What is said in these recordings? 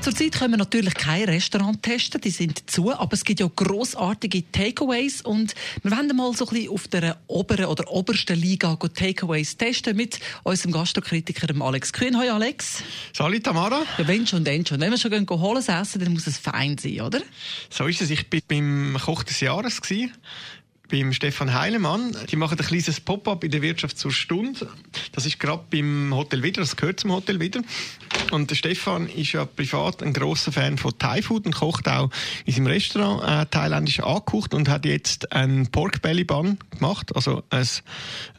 Zurzeit können wir natürlich kein Restaurant testen, die sind zu, aber es gibt ja grossartige Takeaways und wir wollen mal so ein bisschen auf der oberen oder obersten Liga Takeaways testen mit unserem Gastrokritiker Alex Kühn. Hallo Alex. Salut Tamara. Ja, wenn schon, dann schon. Wenn wir schon gehen holen essen, dann muss es fein sein, oder? So ist es. Ich bin beim Koch des Jahres gewesen beim Stefan Heilemann. Die machen ein kleines Pop-up in der Wirtschaft zur Stunde. Das ist gerade beim Hotel wieder, das gehört zum Hotel wieder. Und der Stefan ist ja privat ein großer Fan von Thai Food und kocht auch in seinem Restaurant äh, thailändisch angekocht und hat jetzt ein Pork Belly Bun gemacht, also ein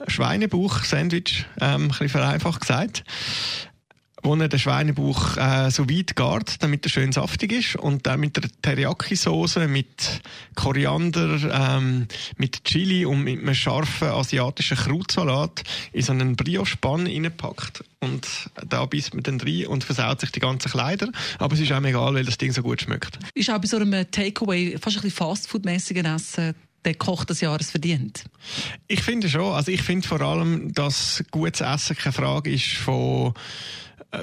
Schweinebauch-Sandwich, ähm, ein bisschen vereinfacht gesagt wo er den Schweinebauch äh, so weit gart, damit er schön saftig ist. Und dann mit der Teriyaki-Soße, mit Koriander, ähm, mit Chili und mit einem scharfen asiatischen Krautsalat in so einen Brioche-Bann reinpackt und da beißt man dann rein und versaut sich die ganzen Kleider, aber es ist auch egal, weil das Ding so gut schmeckt. Ist auch bei so einem Takeaway fast ein bisschen Fastfood-mäßigen Essen der Koch des Jahres verdient? Ich finde schon. Also ich finde vor allem, dass gutes Essen keine Frage ist von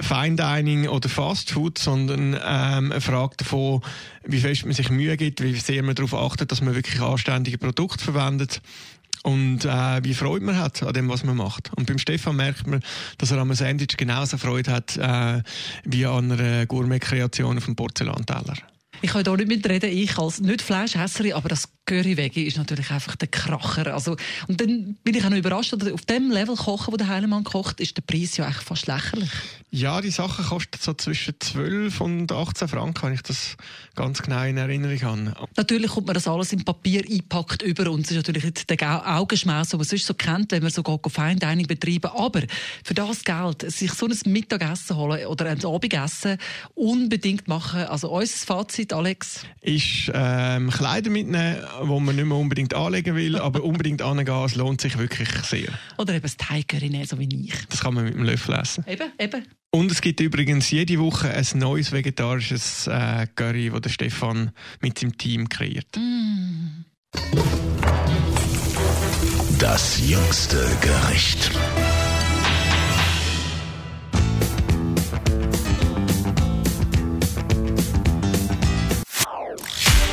Fine Dining oder Fast Food, sondern ähm, eine Frage davon, wie fest man sich Mühe gibt, wie sehr man darauf achtet, dass man wirklich anständige Produkte verwendet und äh, wie Freude man hat an dem, was man macht. Und beim Stefan merkt man, dass er am Sandwich genauso Freude hat äh, wie an einer Gourmet-Kreation auf dem Porzellanteller. Ich kann hier nicht mitreden, ich als nicht Fleischesserin, aber das Curry-Veggie ist natürlich einfach der Kracher. Also, und dann bin ich auch noch überrascht, dass auf dem Level kochen, wo der Heilemann kocht, ist der Preis ja echt fast lächerlich. Ja, die Sachen kosten so zwischen 12 und 18 Franken, wenn ich das ganz genau in Erinnerung habe. Natürlich kommt man das alles in Papier eingepackt über und es ist natürlich der Augenschmaus, den man sonst so kennt, wenn man so Fine Dining betreiben. Aber für das Geld, sich so ein Mittagessen holen oder ein Abendessen unbedingt machen. Also unser Fazit, Alex? Ist ähm, Kleider mitnehmen, wo man nicht mehr unbedingt anlegen will, aber unbedingt angehen, es lohnt sich wirklich sehr. Oder eben das nehmen, so wie ich. Das kann man mit dem Löffel essen. Eben, eben. Und es gibt übrigens jede Woche ein neues vegetarisches äh, Curry, das der Stefan mit seinem Team kreiert. Mm. Das jüngste Gericht.